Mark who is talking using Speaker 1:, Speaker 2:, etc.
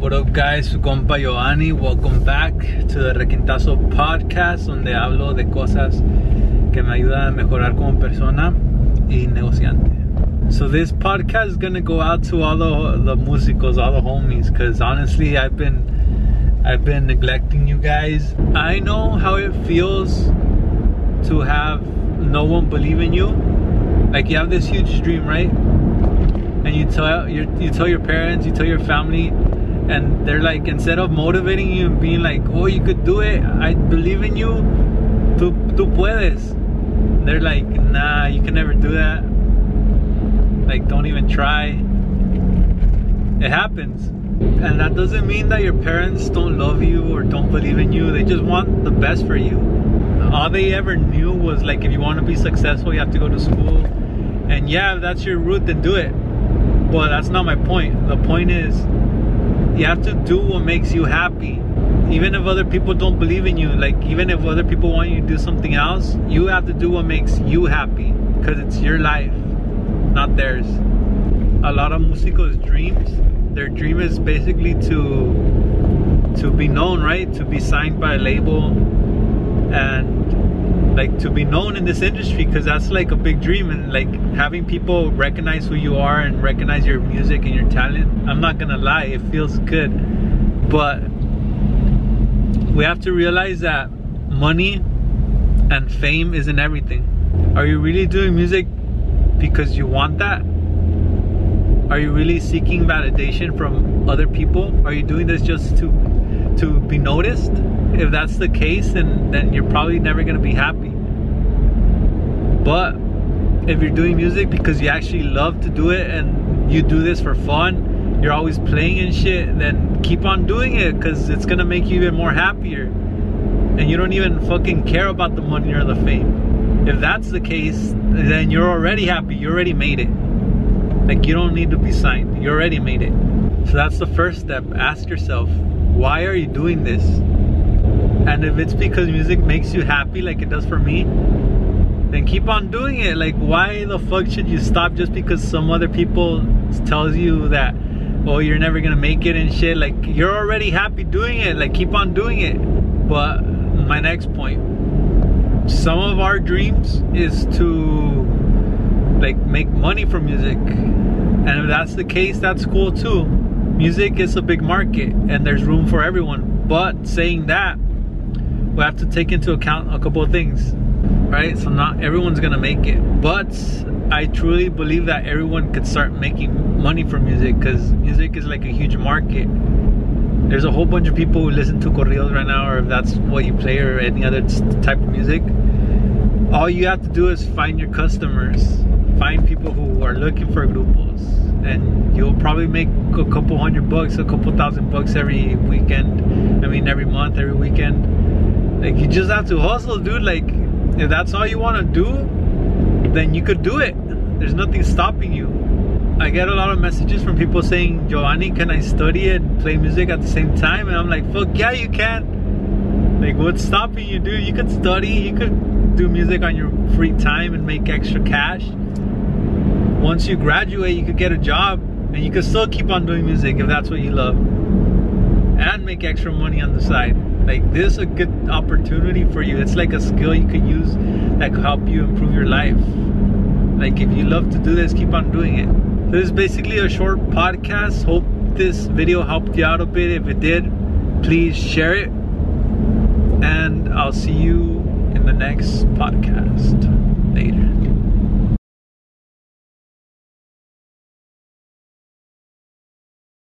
Speaker 1: What up guys, su compa Giovanni. Welcome back to the Requintazo Podcast donde hablo de cosas que me ayudan a mejorar como persona y negociante. So this podcast is gonna go out to all the, the músicos, all the homies, cause honestly I've been I've been neglecting you guys. I know how it feels to have no one believe in you. Like you have this huge dream, right? And you tell you tell your parents, you tell your family, and they're like instead of motivating you and being like oh you could do it. I believe in you. Tú, tú puedes. They're like nah you can never do that. Like don't even try. It happens. And that doesn't mean that your parents don't love you or don't believe in you. They just want the best for you. All they ever knew was like if you want to be successful you have to go to school. And yeah if that's your route then do it. But that's not my point. The point is you have to do what makes you happy. Even if other people don't believe in you like even if other people want you to do something else you have to do what makes you happy because it's your life not theirs. A lot of musicos dreams their dream is basically to to be known right? To be signed by a label and like to be known in this industry because that's like a big dream. And like having people recognize who you are and recognize your music and your talent i'm not gonna lie it feels good. But we have to realize that money and fame isn't everything. Are you really doing music because you want that? Are you really seeking validation from other people? Are you doing this just to to be noticed. If that's the case then then you're probably never gonna be happy. But if you're doing music because you actually love to do it and you do this for fun you're always playing and shit then keep on doing it because it's gonna make you even more happier. And you don't even fucking care about the money or the fame. If that's the case then you're already happy. You already made it. Like you don't need to be signed. You already made it so that's the first step. Ask yourself why are you doing this? And if it's because music makes you happy like it does for me then keep on doing it. Like why the fuck should you stop just because some other people tells you that oh you're never gonna make it and shit? Like you're already happy doing it. Like keep on doing it. But my next point some of our dreams is to like make money from music. And if that's the case that's cool too music is a big market and there's room for everyone. But saying that we have to take into account a couple of things right? So not everyone's gonna make it. But i truly believe that everyone could start making money from music because music is like a huge market. There's a whole bunch of people who listen to corridos right now or if that's what you play or any other type of music. All you have to do is find your customers find people who are looking for grupos and you'll probably make a couple hundred bucks a couple thousand bucks every weekend. I mean every month every weekend. Like you just have to hustle dude. Like if that's all you want to do then you could do it. There's nothing stopping you. I get a lot of messages from people saying giovanni can i study and play music at the same time? And i'm like fuck yeah you can. Like what's stopping you dude? You could study you could do music on your free time and make extra cash once you graduate you could get a job and you could still keep on doing music if that's what you love and make extra money on the side. Like this is a good opportunity for you. It's like a skill you could use that could help you improve your life. Like if you love to do this keep on doing it. This is basically a short podcast. Hope this video helped you out a bit. If it did please share it. And i'll see you in the next podcast. Later